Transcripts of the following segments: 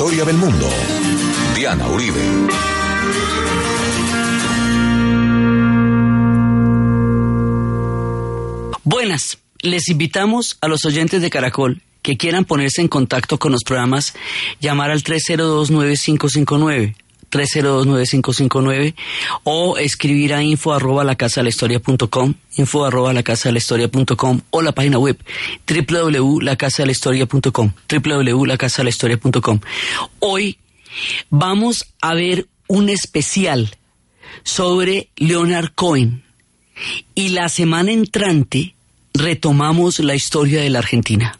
historia del mundo. Diana Uribe. Buenas, les invitamos a los oyentes de Caracol que quieran ponerse en contacto con los programas, llamar al 302-9559. 302-9559 o escribir a info arroba la casa de la historia punto com, info arroba la casa de la historia punto com, o la página web www.lacasadelahistoria.com www.lacasadelahistoria.com Hoy vamos a ver un especial sobre Leonard Cohen y la semana entrante retomamos la historia de la Argentina.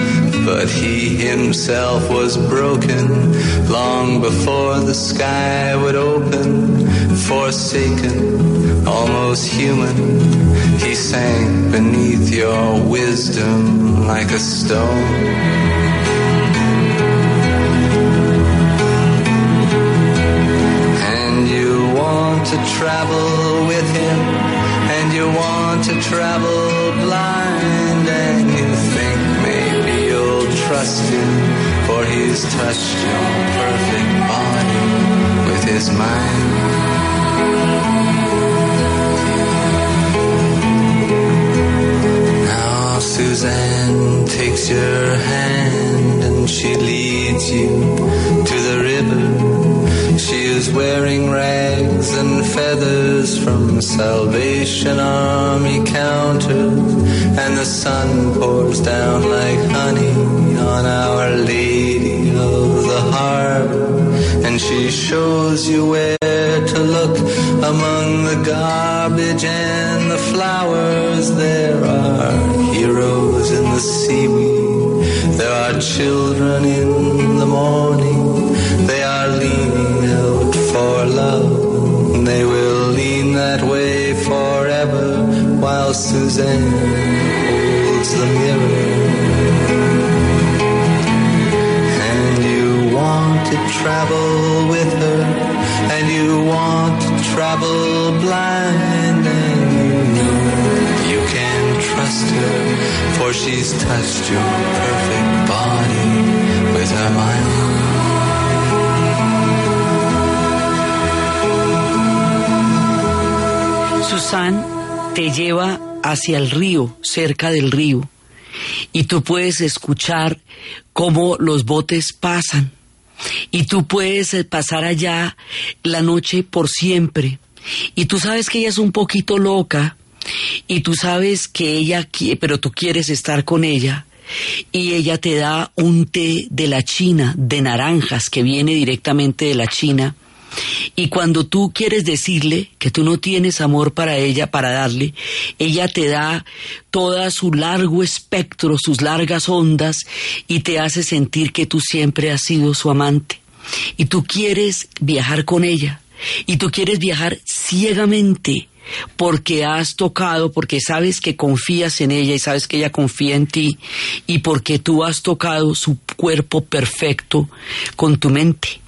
But he himself was broken long before the sky would open. Forsaken, almost human, he sank beneath your wisdom like a stone. And you want to travel he's touched your perfect body with his mind. Now Suzanne takes your hand and she leads you to the river. She is wearing rags and feathers from Salvation Army counters, and the sun pours down like honey shows you where to look among the garbage and the flowers. There are heroes in the seaweed. There are children in the morning. They are leaning out for love. They will lean that way forever while Suzanne Susan te lleva hacia el río, cerca del río, y tú puedes escuchar cómo los botes pasan, y tú puedes eh, pasar allá la noche por siempre, y tú sabes que ella es un poquito loca, y tú sabes que ella quiere, pero tú quieres estar con ella, y ella te da un té de la China, de naranjas, que viene directamente de la China, Y cuando tú quieres decirle que tú no tienes amor para ella, para darle, ella te da todo su largo espectro, sus largas ondas, y te hace sentir que tú siempre has sido su amante. Y tú quieres viajar con ella, y tú quieres viajar ciegamente porque has tocado, porque sabes que confías en ella y sabes que ella confía en ti y porque tú has tocado su cuerpo perfecto con tu mente.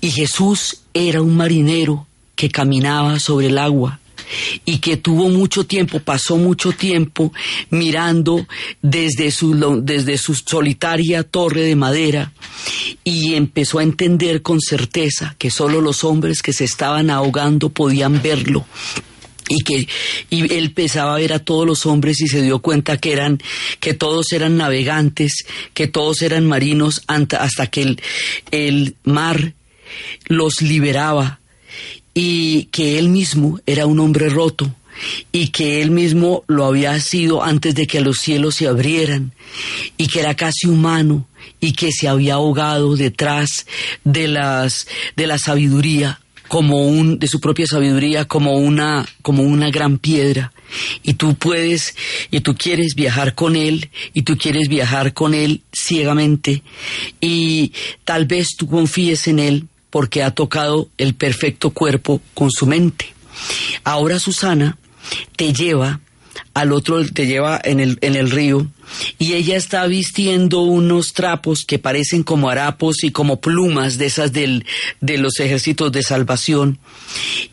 Y Jesús era un marinero que caminaba sobre el agua y que tuvo mucho tiempo, pasó mucho tiempo mirando desde su, desde su solitaria torre de madera y empezó a entender con certeza que solo los hombres que se estaban ahogando podían verlo y que y él empezaba a ver a todos los hombres y se dio cuenta que eran que todos eran navegantes que todos eran marinos hasta que el, el mar los liberaba y que él mismo era un hombre roto y que él mismo lo había sido antes de que los cielos se abrieran y que era casi humano y que se había ahogado detrás de las de la sabiduría como un de su propia sabiduría como una como una gran piedra. Y tú puedes y tú quieres viajar con él y tú quieres viajar con él ciegamente y tal vez tú confíes en él porque ha tocado el perfecto cuerpo con su mente. Ahora Susana te lleva al otro, te lleva en el, en el río y ella está vistiendo unos trapos que parecen como harapos y como plumas de esas del, de los ejércitos de salvación.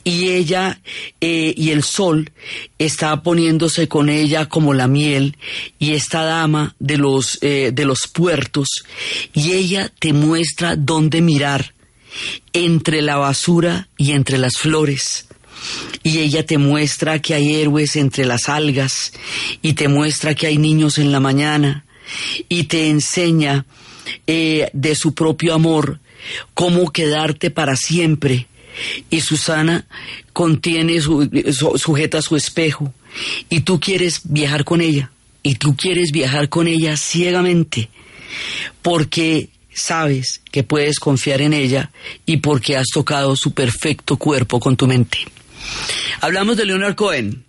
Y ella eh, y el sol está poniéndose con ella como la miel y esta dama de los, eh, de los puertos y ella te muestra dónde mirar entre la basura y entre las flores. Y ella te muestra que hay héroes entre las algas y te muestra que hay niños en la mañana y te enseña eh, de su propio amor cómo quedarte para siempre. Y Susana contiene, sujeta su espejo y tú quieres viajar con ella y tú quieres viajar con ella ciegamente porque sabes que puedes confiar en ella y porque has tocado su perfecto cuerpo con tu mente. Hablamos de Leonard Cohen.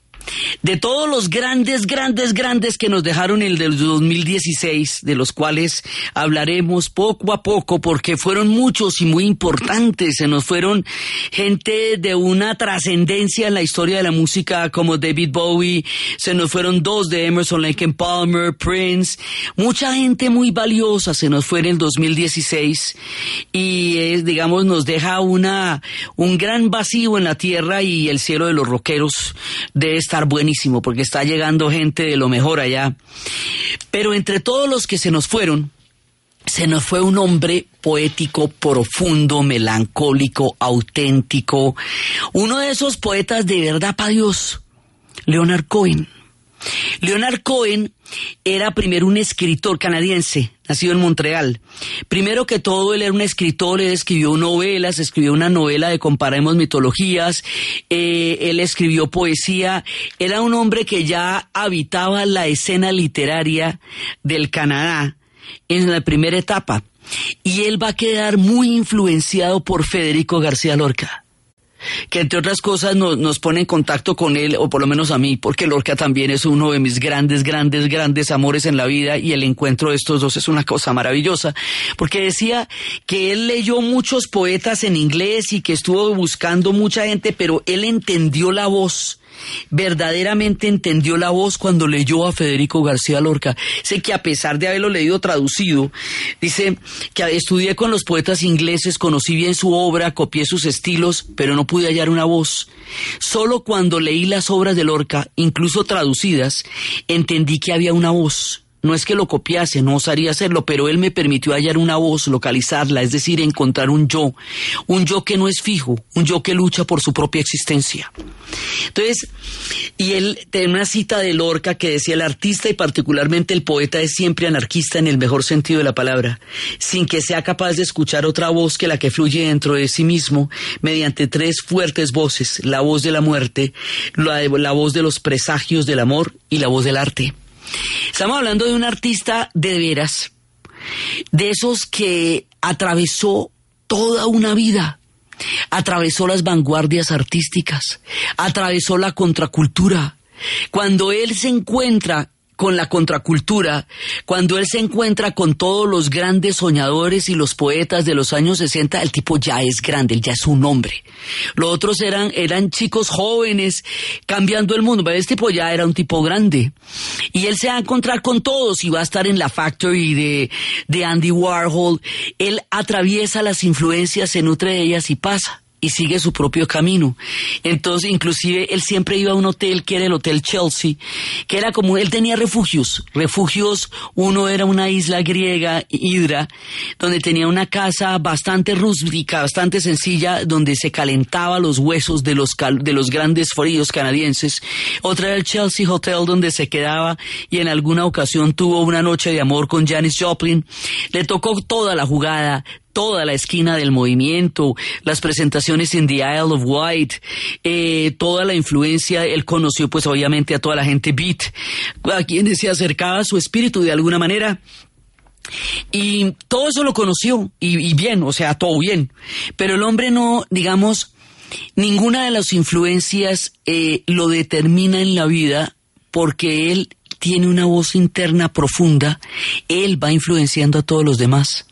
De todos los grandes, grandes, grandes que nos dejaron el del 2016, de los cuales hablaremos poco a poco, porque fueron muchos y muy importantes. Se nos fueron gente de una trascendencia en la historia de la música, como David Bowie, se nos fueron dos de Emerson Lake Palmer, Prince, mucha gente muy valiosa se nos fue en el 2016 y eh, digamos nos deja una un gran vacío en la tierra y el cielo de los rockeros de esta estar buenísimo porque está llegando gente de lo mejor allá. Pero entre todos los que se nos fueron, se nos fue un hombre poético, profundo, melancólico, auténtico, uno de esos poetas de verdad para Dios, Leonard Cohen. Leonard Cohen era primero un escritor canadiense, nacido en Montreal. Primero que todo, él era un escritor, él escribió novelas, escribió una novela de Comparemos Mitologías, eh, él escribió poesía, era un hombre que ya habitaba la escena literaria del Canadá en la primera etapa. Y él va a quedar muy influenciado por Federico García Lorca que entre otras cosas nos, pone en contacto con él, o por lo menos a mí, porque Lorca también es uno de mis grandes, grandes, grandes amores en la vida y el encuentro de estos dos es una cosa maravillosa, porque decía que él leyó muchos poetas en inglés y que estuvo buscando mucha gente, pero él entendió la voz verdaderamente entendió la voz cuando leyó a Federico García Lorca. Sé que a pesar de haberlo leído traducido, dice que estudié con los poetas ingleses, conocí bien su obra, copié sus estilos, pero no pude hallar una voz. Solo cuando leí las obras de Lorca, incluso traducidas, entendí que había una voz no es que lo copiase, no osaría hacerlo, pero él me permitió hallar una voz, localizarla, es decir, encontrar un yo, un yo que no es fijo, un yo que lucha por su propia existencia. Entonces, y él tiene una cita de Lorca que decía, el artista y particularmente el poeta es siempre anarquista en el mejor sentido de la palabra, sin que sea capaz de escuchar otra voz que la que fluye dentro de sí mismo mediante tres fuertes voces, la voz de la muerte, la, la voz de los presagios del amor y la voz del arte. Estamos hablando de un artista de veras, de esos que atravesó toda una vida atravesó las vanguardias artísticas, atravesó la contracultura. Cuando él se encuentra con la contracultura, cuando él se encuentra con todos los grandes soñadores y los poetas de los años 60, el tipo ya es grande, él ya es un hombre. Los otros eran, eran chicos jóvenes cambiando el mundo, pero este tipo ya era un tipo grande. Y él se va a encontrar con todos y va a estar en la factory de, de Andy Warhol. Él atraviesa las influencias, se nutre de ellas y pasa y sigue su propio camino. Entonces, inclusive, él siempre iba a un hotel que era el Hotel Chelsea, que era como, él tenía refugios, refugios, uno era una isla griega, Hydra, donde tenía una casa bastante rústica, bastante sencilla, donde se calentaba los huesos de los, de los grandes fríos canadienses. Otra era el Chelsea Hotel, donde se quedaba y en alguna ocasión tuvo una noche de amor con Janis Joplin. Le tocó toda la jugada, toda la esquina del movimiento, las presentaciones en The Isle of Wight, eh, toda la influencia, él conoció pues obviamente a toda la gente beat, a quienes se acercaba a su espíritu de alguna manera. Y todo eso lo conoció, y, bien, o sea, todo bien. Pero el hombre no, digamos, ninguna de las influencias eh, lo determina en la vida porque él tiene una voz interna profunda, él va influenciando a todos los demás.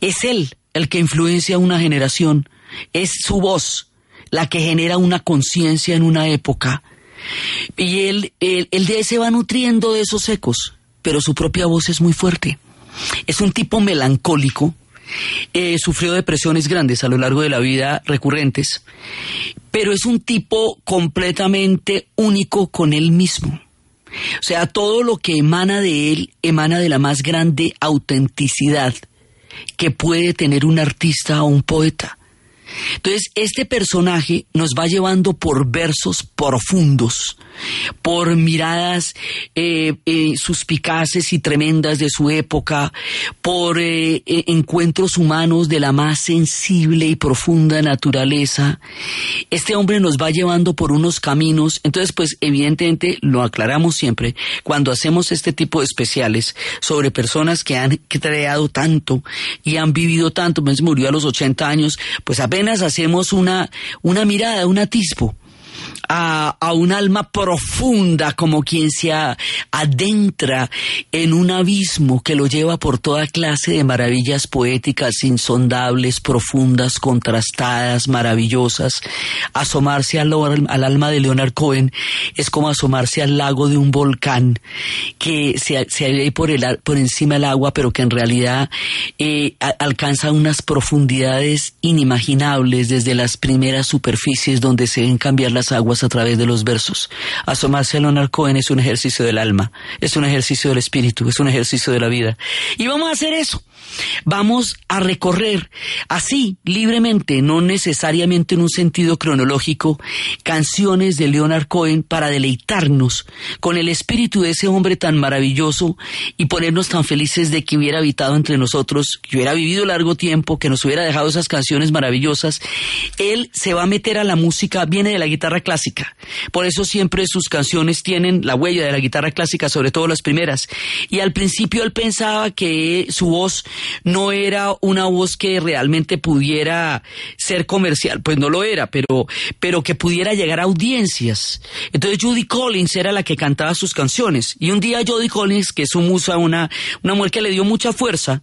Es él el que influencia a una generación, es su voz la que genera una conciencia en una época. Y él, él, de se va nutriendo de esos ecos, pero su propia voz es muy fuerte. Es un tipo melancólico, eh, sufrió depresiones grandes a lo largo de la vida recurrentes, pero es un tipo completamente único con él mismo. O sea, todo lo que emana de él emana de la más grande autenticidad que puede tener un artista o un poeta. Entonces, este personaje nos va llevando por versos profundos, por miradas eh, eh, suspicaces y tremendas de su época, por eh, encuentros humanos de la más sensible y profunda naturaleza. Este hombre nos va llevando por unos caminos, entonces pues evidentemente lo aclaramos siempre, cuando hacemos este tipo de especiales sobre personas que han creado tanto y han vivido tanto, pues murió a los 80 años, pues apenas hacemos una, una mirada, un atisbo a, a, un alma profunda como quien se adentra en un abismo que lo lleva por toda clase de maravillas poéticas insondables, profundas, contrastadas, maravillosas. Asomarse al, al alma de Leonard Cohen es como asomarse al lago de un volcán que se, se por, por encima del agua, pero que en realidad eh, alcanza unas profundidades inimaginables desde las primeras superficies donde se ven cambiar las aguas a través de los versos. Asomarse a Leonard Cohen es un ejercicio del alma, es un ejercicio del espíritu, es un ejercicio de la vida. Y vamos a hacer eso. Vamos a recorrer así, libremente, no necesariamente en un sentido cronológico, canciones de Leonard Cohen para deleitarnos con el espíritu de ese hombre tan maravilloso y ponernos tan felices de que hubiera habitado entre nosotros, que hubiera vivido largo tiempo, que nos hubiera dejado esas canciones maravillosas. Él se va a meter a la música, viene de la guitarra clásica. Por eso siempre sus canciones tienen la huella de la guitarra clásica, sobre todo las primeras. Y al principio él pensaba que su voz no era una voz que realmente pudiera ser comercial, pues no lo era, pero, pero que pudiera llegar a audiencias. Entonces Judy Collins era la que cantaba sus canciones. Y un día Judy Collins, que es su musa, una, una mujer que le dio mucha fuerza,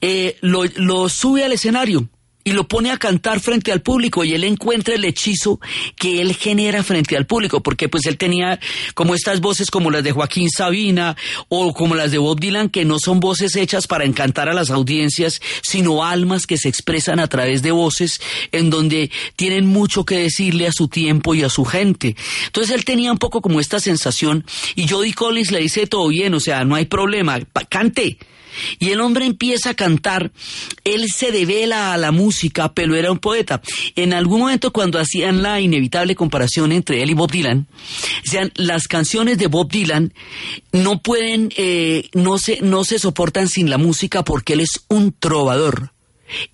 eh, lo sube al escenario y lo pone a cantar frente al público y él encuentra el hechizo que él genera frente al público, porque pues él tenía como estas voces como las de Joaquín Sabina o como las de Bob Dylan, que no son voces hechas para encantar a las audiencias, sino almas que se expresan a través de voces en donde tienen mucho que decirle a su tiempo y a su gente. Entonces él tenía un poco como esta sensación y Jody Collins le dice todo bien, o sea, no hay problema, cante. Y el hombre empieza a cantar, él se devela a la música, pero era un poeta. En algún momento cuando hacían la inevitable comparación entre él y Bob Dylan, decían, las canciones de Bob Dylan no pueden, eh, no, se, no se soportan sin la música porque él es un trovador.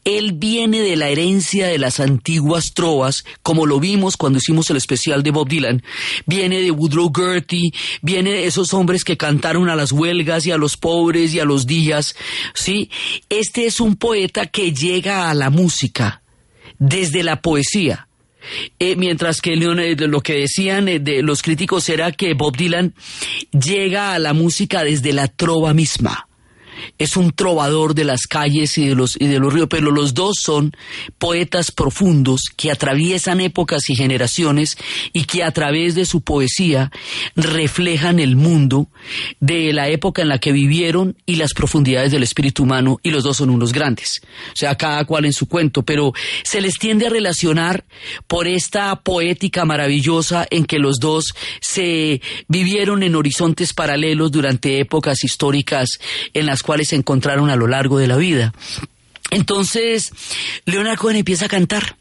Él viene de la herencia de las antiguas trovas, como lo vimos cuando hicimos el especial de Bob Dylan. Viene de Woodrow Gertie, viene de esos hombres que cantaron a las huelgas y a los pobres y a los días. ¿sí? Este es un poeta que llega a la música desde la poesía. Eh, mientras que lo que decían eh, de los críticos era que Bob Dylan llega a la música desde la trova misma es un trovador de las calles y de los, y de los ríos, pero los dos son poetas profundos que atraviesan épocas y generaciones y que a través de su poesía reflejan el mundo de la época en la que vivieron y las profundidades del espíritu humano y los dos son unos grandes. O sea, cada cual en su cuento, pero se les tiende a relacionar por esta poética maravillosa en que los dos se vivieron en horizontes paralelos durante épocas históricas en las cuales se encontraron a lo largo de la vida. Entonces, Leonard Cohen empieza a cantar.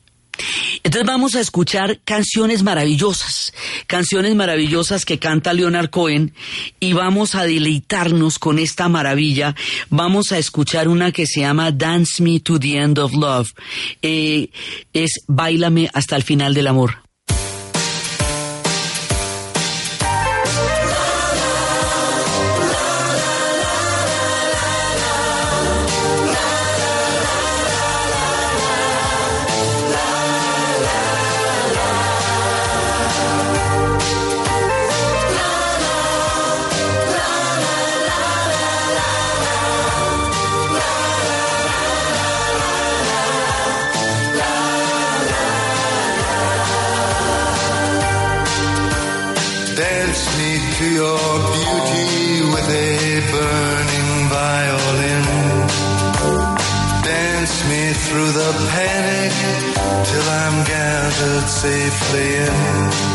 Entonces vamos a escuchar canciones maravillosas, canciones maravillosas que canta Leonard Cohen y vamos a deleitarnos con esta maravilla. Vamos a escuchar una que se llama Dance Me to the End of Love. Eh, es Bailame hasta el final del amor. Safely in.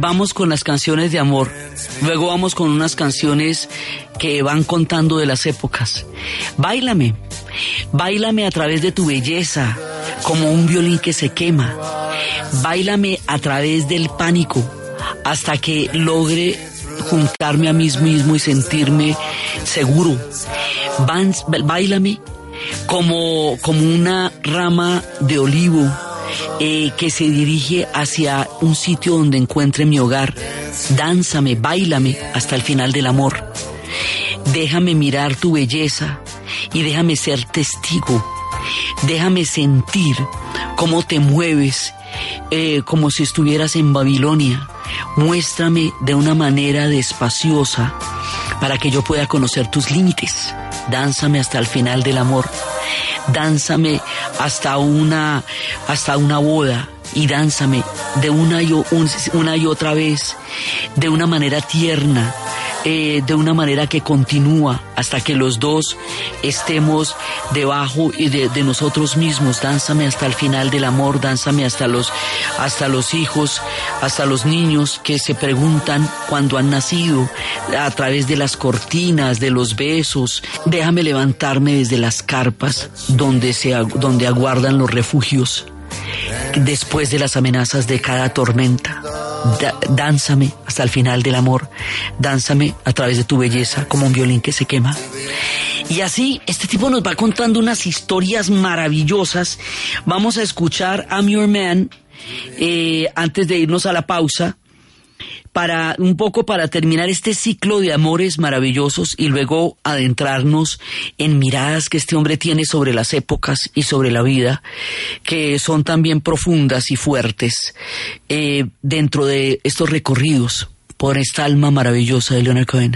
Vamos con las canciones de amor, luego vamos con unas canciones que van contando de las épocas. Báilame, báilame a través de tu belleza, como un violín que se quema. Báilame a través del pánico, hasta que logre juntarme a mí mismo y sentirme seguro. Báilame como, como una rama de olivo eh, que se dirige hacia un sitio donde encuentre mi hogar. Dánzame, bailame hasta el final del amor. Déjame mirar tu belleza y déjame ser testigo. Déjame sentir cómo te mueves eh, como si estuvieras en Babilonia. Muéstrame de una manera despaciosa para que yo pueda conocer tus límites. Dánzame hasta el final del amor. Dánzame hasta una, hasta una boda y dánzame de una y, una y otra vez, de una manera tierna, eh, de una manera que continúa hasta que los dos estemos debajo y de, nosotros mismos. Dánzame hasta el final del amor, dánzame hasta los, hasta los hijos, hasta los niños que se preguntan cuando han nacido a través de las cortinas, de los besos. Déjame levantarme desde las carpas donde, se, donde aguardan los refugios después de las amenazas de cada tormenta. Dánzame hasta el final del amor, dánzame a través de tu belleza como un violín que se quema. Y así, este tipo nos va contando unas historias maravillosas. Vamos a escuchar I'm Your Man eh, antes de irnos a la pausa para un poco para terminar este ciclo de amores maravillosos y luego adentrarnos en miradas que este hombre tiene sobre las épocas y sobre la vida, que son también profundas y fuertes eh, dentro de estos recorridos por esta alma maravillosa de Leonard Cohen.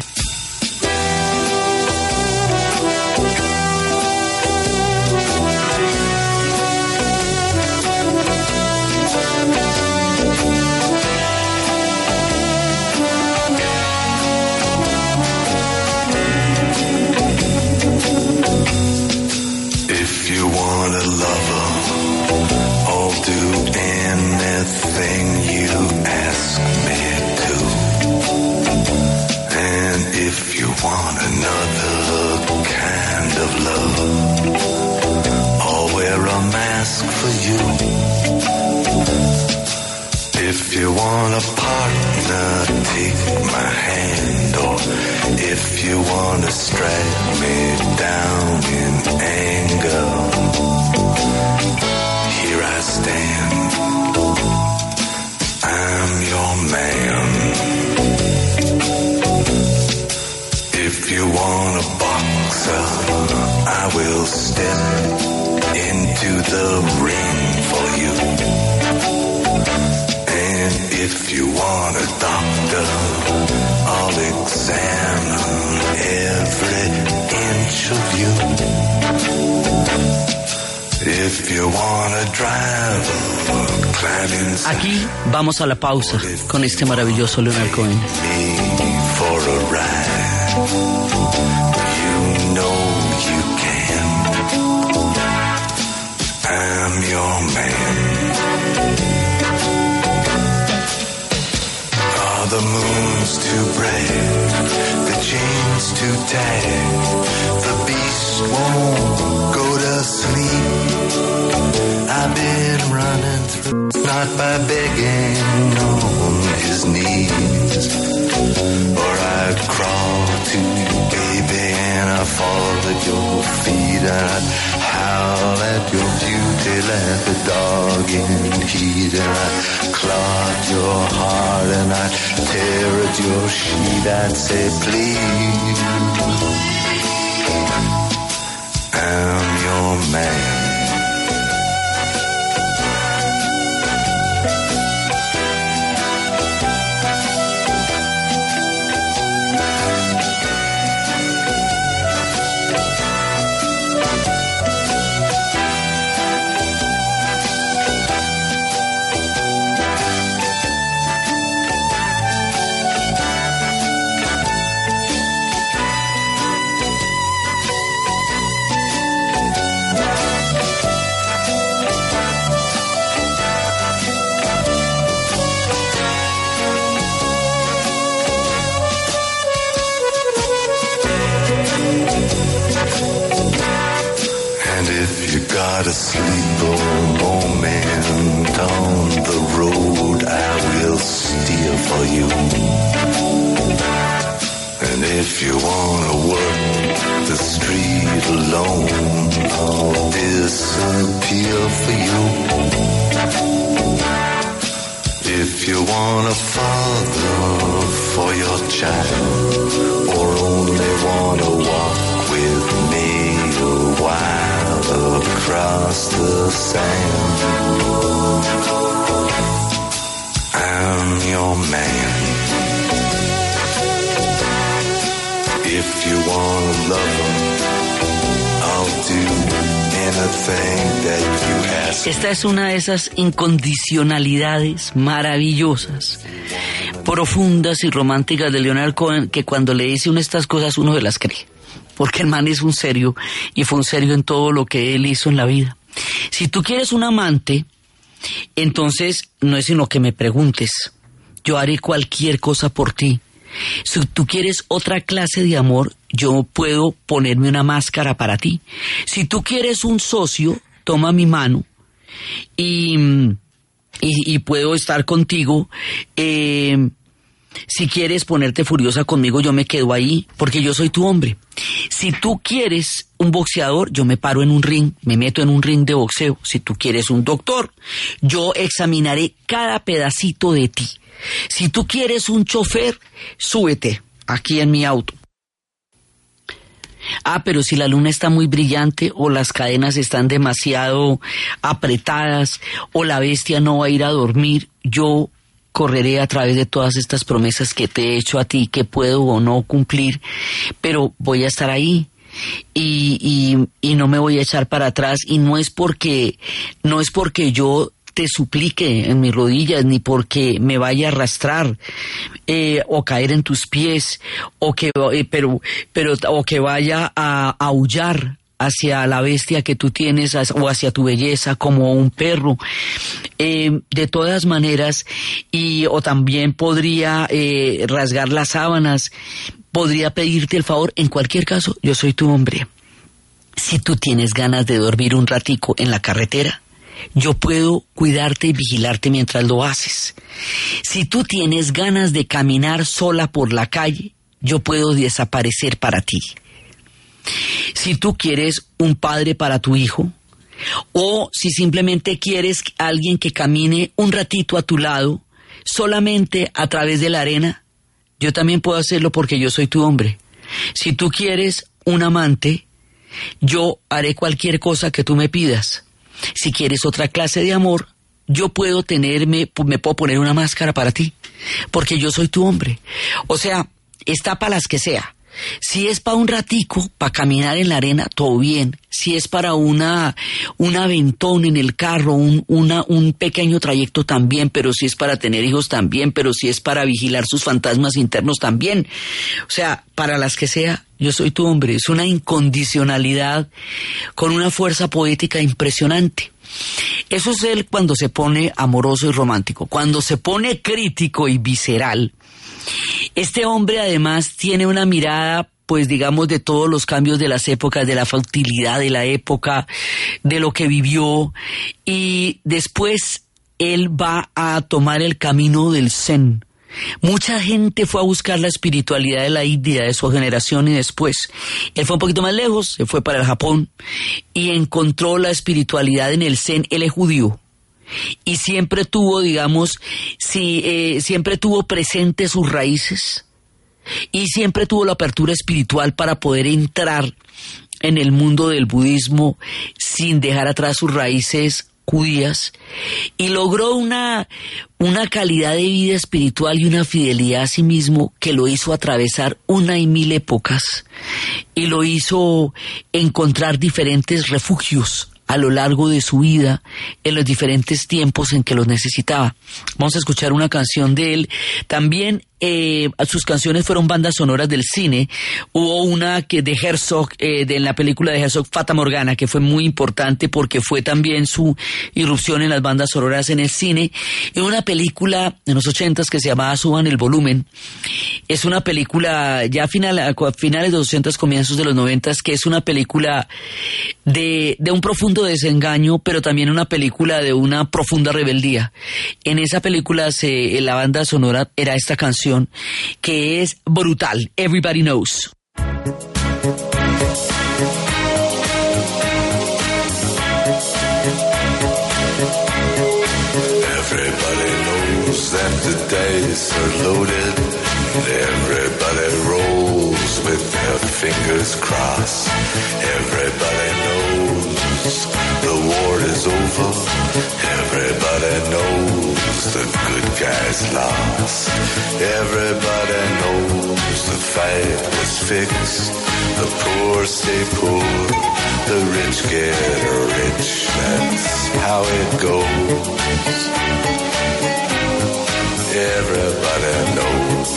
Want a partner, take my hand. Or if you want to strike me down in anger, here I stand. I'm your man. If you want a boxer, I will step into the ring If you want a doctor, I'll examine every inch of you. If you want a driver, climb Aquí vamos a la pausa con este maravilloso Leonard Cohen. Chain's the beast won't go to sleep. I've been running through, not by begging on his knees, or I'd crawl to you, baby, and I'd fall at your feet, and I'd howl at your beauty like the dog in heat, and I'd your heart, and I'd tear at your sheet, I'd say, please, I'm your man. Es una de esas incondicionalidades maravillosas profundas y románticas de Leonard Cohen que cuando le dice de estas cosas uno se las cree porque el man es un serio y fue un serio en todo lo que él hizo en la vida. Si tú quieres un amante, entonces no es sino que me preguntes. Yo haré cualquier cosa por ti. Si tú quieres otra clase de amor, yo puedo ponerme una máscara para ti. Si tú quieres un socio, toma mi mano y, y, puedo estar contigo. Eh, si quieres ponerte furiosa conmigo, yo me quedo ahí, porque yo soy tu hombre. Si tú quieres un boxeador, yo me paro en un ring, me meto en un ring de boxeo. Si tú quieres un doctor, yo examinaré cada pedacito de ti. Si tú quieres un chofer, súbete aquí en mi auto. Ah, pero si la luna está muy brillante o las cadenas están demasiado apretadas o la bestia no va a ir a dormir, yo correré a través de todas estas promesas que te he hecho a ti, que puedo o no cumplir, pero voy a estar ahí. Y, y, y no me voy a echar para atrás y no es porque no es porque yo te suplique en mis rodillas, ni porque me vaya a arrastrar eh, o caer en tus pies, o que, eh, pero, pero, o que vaya a aullar hacia la bestia que tú tienes o hacia tu belleza como un perro. Eh, de todas maneras, y o también podría eh, rasgar las sábanas, podría pedirte el favor, en cualquier caso, yo soy tu hombre. Si tú tienes ganas de dormir un ratico en la carretera, yo puedo cuidarte y vigilarte mientras lo haces. Si tú tienes ganas de caminar sola por la calle, yo puedo desaparecer para ti. Si tú quieres un padre para tu hijo, o si simplemente quieres alguien que camine un ratito a tu lado, solamente a través de la arena, yo también puedo hacerlo porque yo soy tu hombre. Si tú quieres un amante, yo haré cualquier cosa que tú me pidas. Si quieres otra clase de amor, yo puedo tenerme, me puedo poner una máscara para ti, porque yo soy tu hombre. O sea, está para las que sea. Si es para un ratico, para caminar en la arena, todo bien. Si es para una, un aventón en el carro, un, un pequeño trayecto también, pero si es para tener hijos también, pero si es para vigilar sus fantasmas internos también. O sea, para las que sea, yo soy tu hombre. Es una incondicionalidad con una fuerza poética impresionante. Eso es él cuando se pone amoroso y romántico. Cuando se pone crítico y visceral, este hombre además tiene una mirada pues digamos de todos los cambios de las épocas, de la fertilidad de la época, de lo que vivió y después él va a tomar el camino del zen. Mucha gente fue a buscar la espiritualidad de la India de su generación y después. Él fue un poquito más lejos, se fue para el Japón y encontró la espiritualidad en el Zen. Él es judío y siempre tuvo, digamos, si, eh, siempre tuvo presente sus raíces y siempre tuvo la apertura espiritual para poder entrar en el mundo del budismo sin dejar atrás sus raíces judías y logró una, una calidad de vida espiritual y una fidelidad a sí mismo que lo hizo atravesar una y mil épocas y lo hizo encontrar diferentes refugios a lo largo de su vida en los diferentes tiempos en que los necesitaba. Vamos a escuchar una canción de él. También eh, sus canciones fueron bandas sonoras del cine. Hubo una que de Herzog, eh, de, en la película de Herzog, Fata Morgana, que fue muy importante porque fue también su irrupción en las bandas sonoras en el cine. Y una película de los ochentas que se llamaba Suban el volumen. Es una película ya final, a finales de los ochentas, comienzos de los noventas, que es una película de, de un profundo desengaño, pero también una película de una profunda rebeldía. En esa película se, la banda sonora era esta canción que es brutal. Everybody knows. Everybody knows that the dice are loaded. Everybody rolls with their fingers crossed. Everybody knows the war is over. Everybody knows the good guys lost. Everybody knows the fight was fixed. The poor stay poor. The rich get rich. That's how it goes. Everybody knows.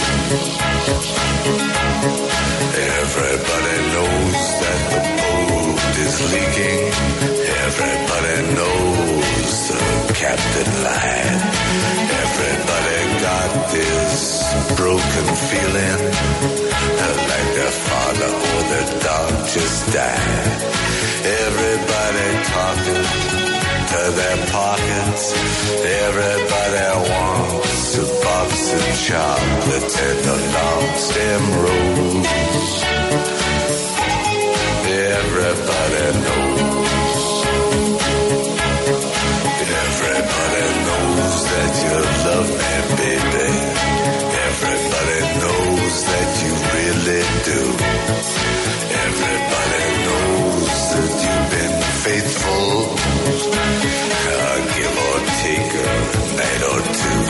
Everybody knows that the boat is leaking. Everybody knows the captain lied. Broken feeling like their father or their dog just died. Everybody talking to their pockets. Everybody wants a box of chocolate and a long stem rose. Everybody knows. Everybody knows that you love me, baby. Take a night or two.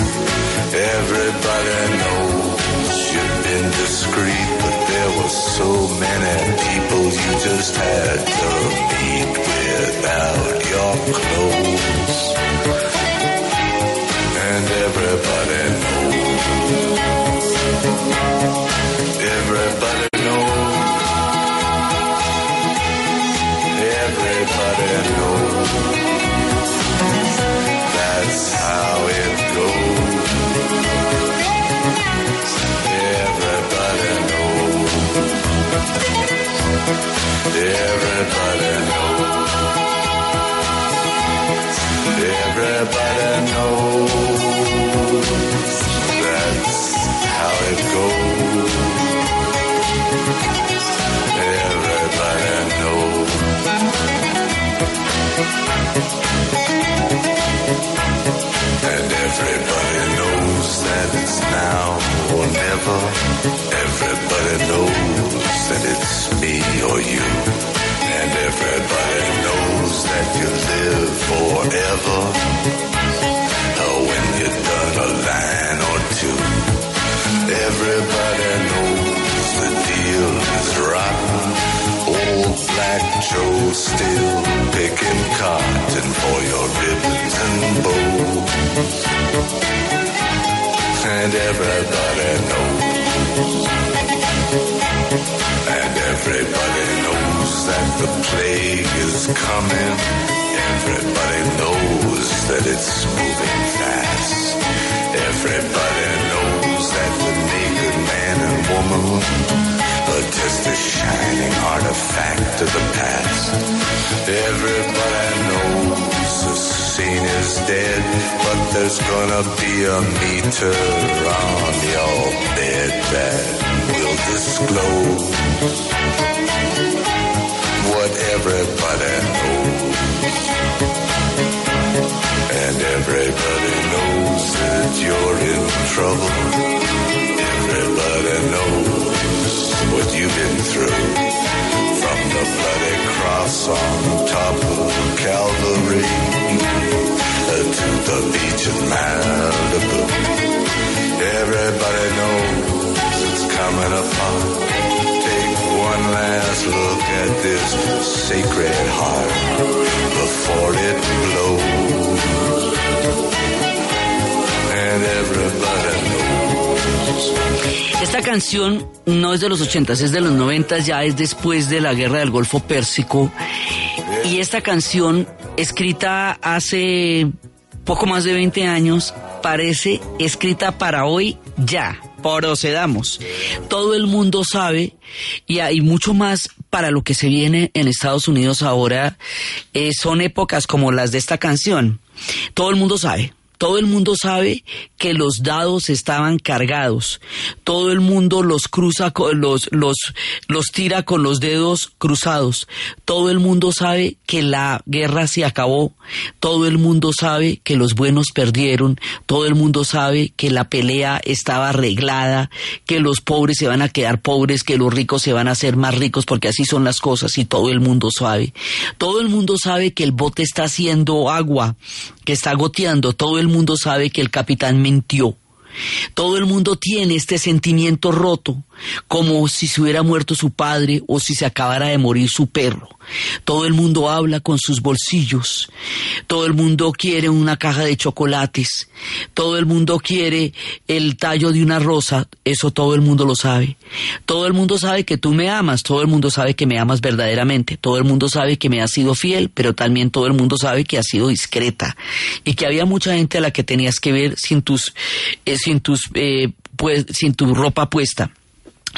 Everybody knows you've been discreet, but there were so many people you just had to meet without your clothes. Everybody knows. Everybody knows. That's how it goes. Everybody knows. And everybody knows that it's now or never. Everybody knows that it's me or you. And everybody knows that you live forever. Oh, when you've done a line or two. Everybody knows the deal is rotten. Old Black Joe still the plague is coming. Everybody knows that it's moving fast. Everybody knows that the naked man and woman are just a shining artifact of the past. Everybody knows the scene is dead, but there's gonna be a meter on your bed that will disclose everybody knows. And everybody knows that you're in trouble. Everybody knows what you've been through. From the bloody cross on top of Calvary uh, to the beach of Malibu. Everybody knows it's coming apart. One last look at this sacred heart before it blows. And everybody knows. Esta canción no es de los ochentas, es de los noventas, ya es después de la guerra del Golfo Pérsico. Y esta canción, escrita hace poco más de 20 años, parece escrita para hoy ya. Procedamos. Todo el mundo sabe, y hay mucho más para lo que se viene en Estados Unidos ahora, eh, son épocas como las de esta canción. Todo el mundo sabe. Todo el mundo sabe que los dados estaban cargados. Todo el mundo los cruza, los, los, los tira con los dedos cruzados. Todo el mundo sabe que la guerra se acabó. Todo el mundo sabe que los buenos perdieron. Todo el mundo sabe que la pelea estaba arreglada, que los pobres se van a quedar pobres, que los ricos se van a hacer más ricos porque así son las cosas y todo el mundo sabe. Todo el mundo sabe que el bote está haciendo agua, que está goteando. Todo el mundo sabe que el capitán mintió. Todo el mundo tiene este sentimiento roto, como si se hubiera muerto su padre o si se acabara de morir su perro. Todo el mundo habla con sus bolsillos. Todo el mundo quiere una caja de chocolates. Todo el mundo quiere el tallo de una rosa. Eso todo el mundo lo sabe. Todo el mundo sabe que tú me amas. Todo el mundo sabe que me amas verdaderamente. Todo el mundo sabe que me has sido fiel, pero también todo el mundo sabe que has sido discreta y que había mucha gente a la que tenías que ver sin tus, eh, sin tus, eh, pues, sin tu ropa puesta.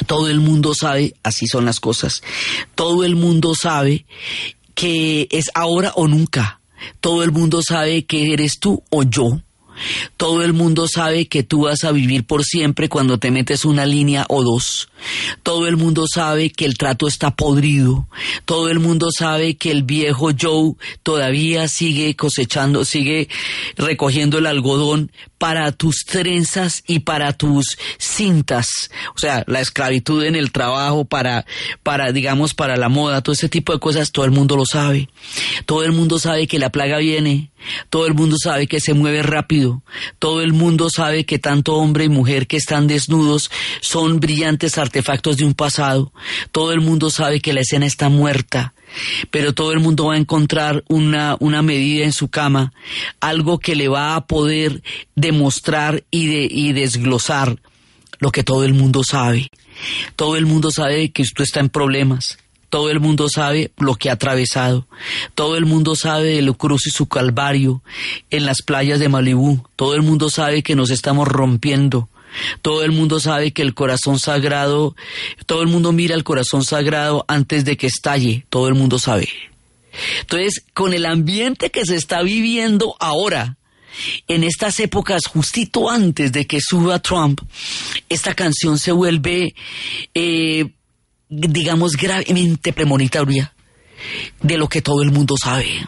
Todo el mundo sabe, así son las cosas. Todo el mundo sabe que es ahora o nunca. todo el mundo sabe que eres tú o yo. Todo el mundo sabe que tú vas a vivir por siempre cuando te metes una línea o dos. Todo el mundo sabe que el trato está podrido. Todo el mundo sabe que el viejo Joe todavía sigue cosechando, sigue recogiendo el algodón para tus trenzas y para tus cintas. O sea, la esclavitud en el trabajo para, para, digamos, para la moda, todo ese tipo de cosas, todo el mundo lo sabe. Todo el mundo sabe que la plaga viene. Todo el mundo sabe que se mueve rápido. Todo el mundo sabe que tanto hombre y mujer que están desnudos son brillantes artefactos de un pasado. Todo el mundo sabe que la escena está muerta, pero todo el mundo va a encontrar una, una medida en su cama, algo que le va a poder demostrar y, de, y desglosar lo que todo el mundo sabe. Todo el mundo sabe que usted está en problemas. Todo el mundo sabe lo que ha atravesado. Todo el mundo sabe de lo cruz y su calvario en las playas de Malibú. Todo el mundo sabe que nos estamos rompiendo. Todo el mundo sabe que el corazón sagrado, todo el mundo mira el corazón sagrado antes de que estalle, todo el mundo sabe. Entonces, con el ambiente que se está viviendo ahora, en estas épocas, justito antes de que suba Trump, esta canción se vuelve, eh, digamos, gravemente premonitoria de lo que todo el mundo sabe.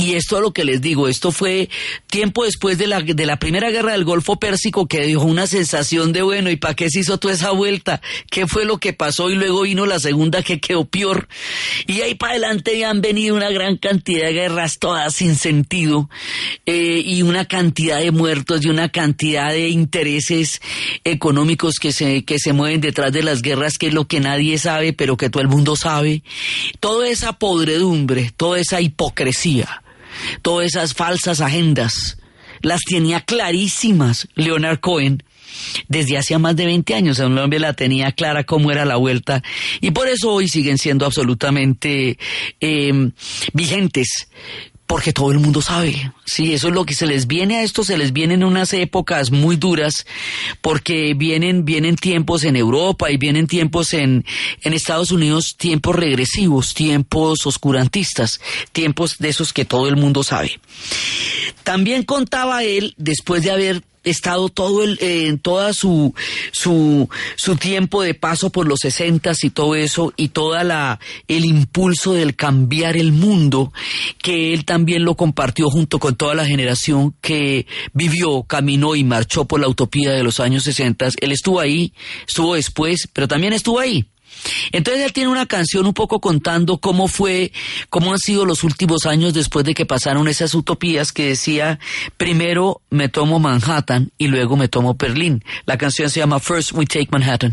Y esto es lo que les digo, esto fue tiempo después de la, de la primera guerra del Golfo Pérsico que dejó una sensación de bueno, ¿y para qué se hizo toda esa vuelta? ¿Qué fue lo que pasó? Y luego vino la segunda que quedó peor. Y ahí para adelante han venido una gran cantidad de guerras todas sin sentido eh, y una cantidad de muertos y una cantidad de intereses económicos que se, que se mueven detrás de las guerras, que es lo que nadie sabe, pero que todo el mundo sabe. Toda esa podredumbre, toda esa hipocresía todas esas falsas agendas, las tenía clarísimas Leonard Cohen desde hacía más de 20 años. Un hombre la tenía clara cómo era la vuelta y por eso hoy siguen siendo absolutamente eh, vigentes porque todo el mundo sabe. Sí, eso es lo que se les viene a esto, se les vienen unas épocas muy duras, porque vienen, vienen tiempos en Europa y vienen tiempos en, en Estados Unidos, tiempos regresivos, tiempos oscurantistas, tiempos de esos que todo el mundo sabe. También contaba él, después de haber estado todo el, en eh, toda su, su, su tiempo de paso por los sesentas y todo eso, y toda la, el impulso del cambiar el mundo, que él también lo compartió junto con toda la generación que vivió, caminó y marchó por la utopía de los años sesentas. Él estuvo ahí, estuvo después, pero también estuvo ahí. Entonces él tiene una canción un poco contando cómo fue, cómo han sido los últimos años después de que pasaron esas utopías que decía, primero me tomo Manhattan y luego me tomo Berlín. La canción se llama First We Take Manhattan.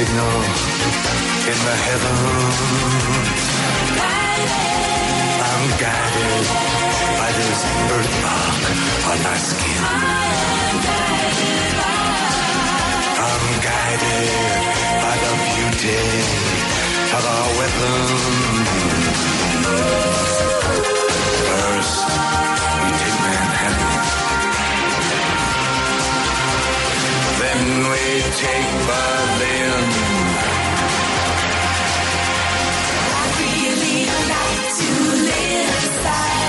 signal in the heavens. I'm guided by this birthmark on my skin. I'm guided by the beauty of our weapons. First, we take Berlin. I really like to live inside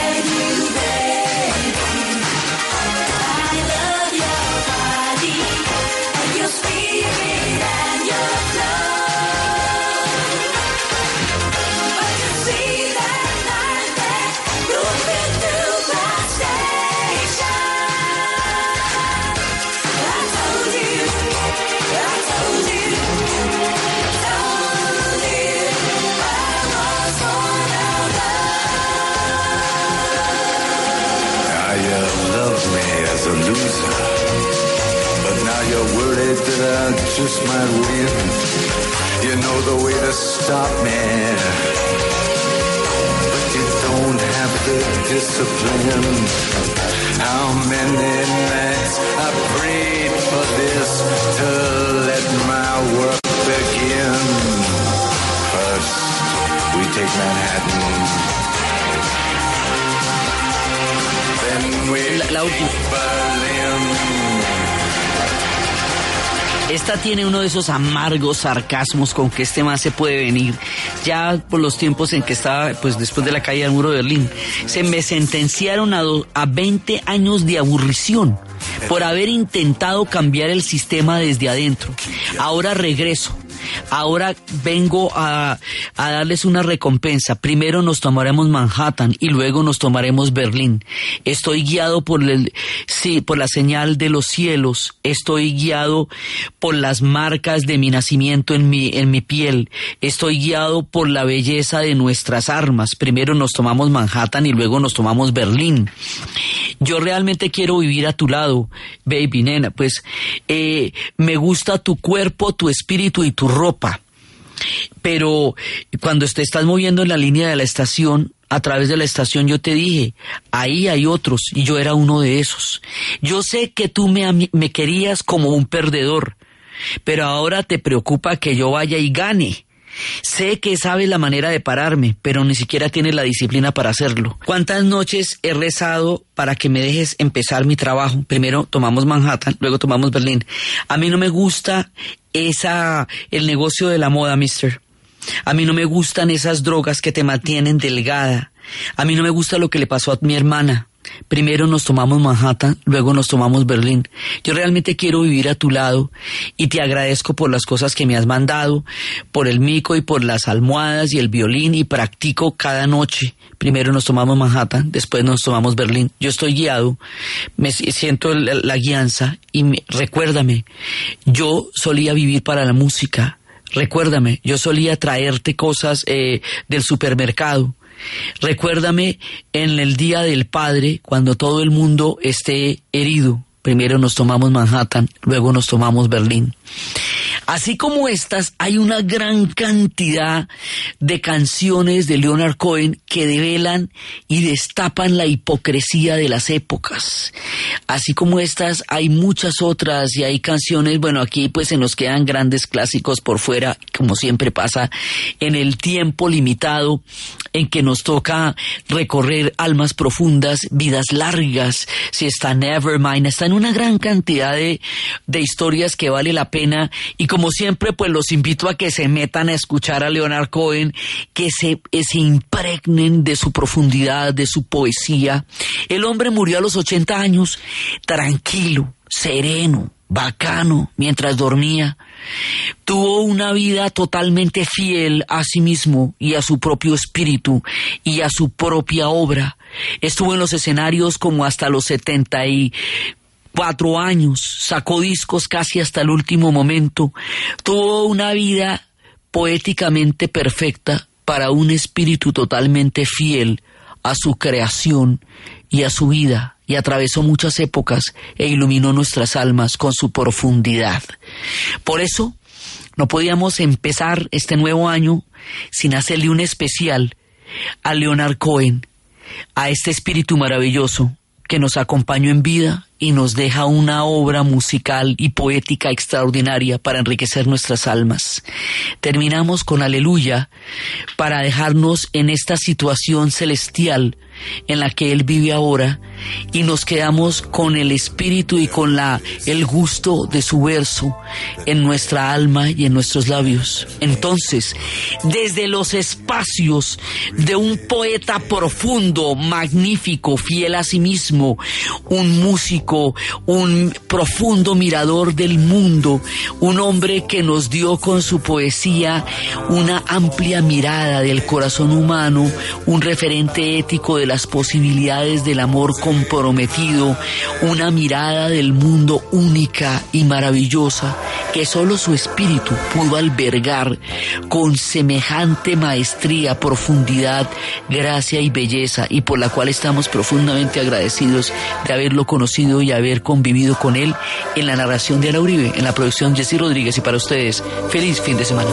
you're that I just might win. You know the way to stop me. But you don't have the discipline. How many nights I prayed for this to let my work begin. First, we take Manhattan. Then we La- la última. Esta tiene uno de esos amargos sarcasmos con que este más se puede venir. Ya por los tiempos en que estaba, pues después de la caída del muro de Berlín, se me sentenciaron a, a 20 años de aburrición por haber intentado cambiar el sistema desde adentro. Ahora regreso. Ahora vengo a, a darles una recompensa. Primero nos tomaremos Manhattan y luego nos tomaremos Berlín. Estoy guiado por el, sí, por la señal de los cielos. Estoy guiado por las marcas de mi nacimiento en mi, en mi piel. Estoy guiado por la belleza de nuestras armas. Primero nos tomamos Manhattan y luego nos tomamos Berlín. Yo realmente quiero vivir a tu lado, baby nena. Pues eh, me gusta tu cuerpo, tu espíritu y tu ropa. Pero cuando te estás moviendo en la línea de la estación, a través de la estación yo te dije, ahí hay otros y yo era uno de esos. Yo sé que tú me, me querías como un perdedor, pero ahora te preocupa que yo vaya y gane. Sé que sabes la manera de pararme, pero ni siquiera tienes la disciplina para hacerlo. ¿Cuántas noches he rezado para que me dejes empezar mi trabajo? Primero tomamos Manhattan, luego tomamos Berlín. A mí no me gusta esa el negocio de la moda, mister. A mí no me gustan esas drogas que te mantienen delgada. A mí no me gusta lo que le pasó a mi hermana. Primero nos tomamos Manhattan, luego nos tomamos Berlín. Yo realmente quiero vivir a tu lado y te agradezco por las cosas que me has mandado, por el mico y por las almohadas y el violín y practico cada noche. Primero nos tomamos Manhattan, después nos tomamos Berlín. Yo estoy guiado, me si- siento la, la guianza y me- recuérdame, yo solía vivir para la música. Recuérdame, yo solía traerte cosas eh, del supermercado. Recuérdame en el Día del Padre, cuando todo el mundo esté herido. Primero nos tomamos Manhattan, luego nos tomamos Berlín. Así como estas, hay una gran cantidad de canciones de Leonard Cohen que develan y destapan la hipocresía de las épocas. Así como estas, hay muchas otras y hay canciones, bueno, aquí pues se nos quedan grandes clásicos por fuera, como siempre pasa en el tiempo limitado en que nos toca recorrer almas profundas, vidas largas, si está Nevermind, están una gran cantidad de, de historias que vale la pena y como siempre pues los invito a que se metan a escuchar a Leonard Cohen, que se, eh, se impregnen de su profundidad, de su poesía. El hombre murió a los 80 años, tranquilo, sereno, bacano, mientras dormía. Tuvo una vida totalmente fiel a sí mismo y a su propio espíritu y a su propia obra. Estuvo en los escenarios como hasta los 74 años, sacó discos casi hasta el último momento. Tuvo una vida poéticamente perfecta para un espíritu totalmente fiel a su creación y a su vida y atravesó muchas épocas e iluminó nuestras almas con su profundidad. Por eso no podíamos empezar este nuevo año sin hacerle un especial a Leonard Cohen, a este espíritu maravilloso que nos acompañó en vida y nos deja una obra musical y poética extraordinaria para enriquecer nuestras almas. Terminamos con Aleluya para dejarnos en esta situación celestial en la que Él vive ahora y nos quedamos con el espíritu y con la, el gusto de su verso en nuestra alma y en nuestros labios. Entonces, desde los espacios de un poeta profundo, magnífico, fiel a sí mismo, un músico, un profundo mirador del mundo, un hombre que nos dio con su poesía una amplia mirada del corazón humano, un referente ético de las posibilidades del amor comprometido, una mirada del mundo única y maravillosa que solo su espíritu pudo albergar con semejante maestría, profundidad, gracia y belleza y por la cual estamos profundamente agradecidos de haberlo conocido y haber convivido con él en la narración de Ana Uribe, en la producción Jessy Rodríguez y para ustedes, feliz fin de semana.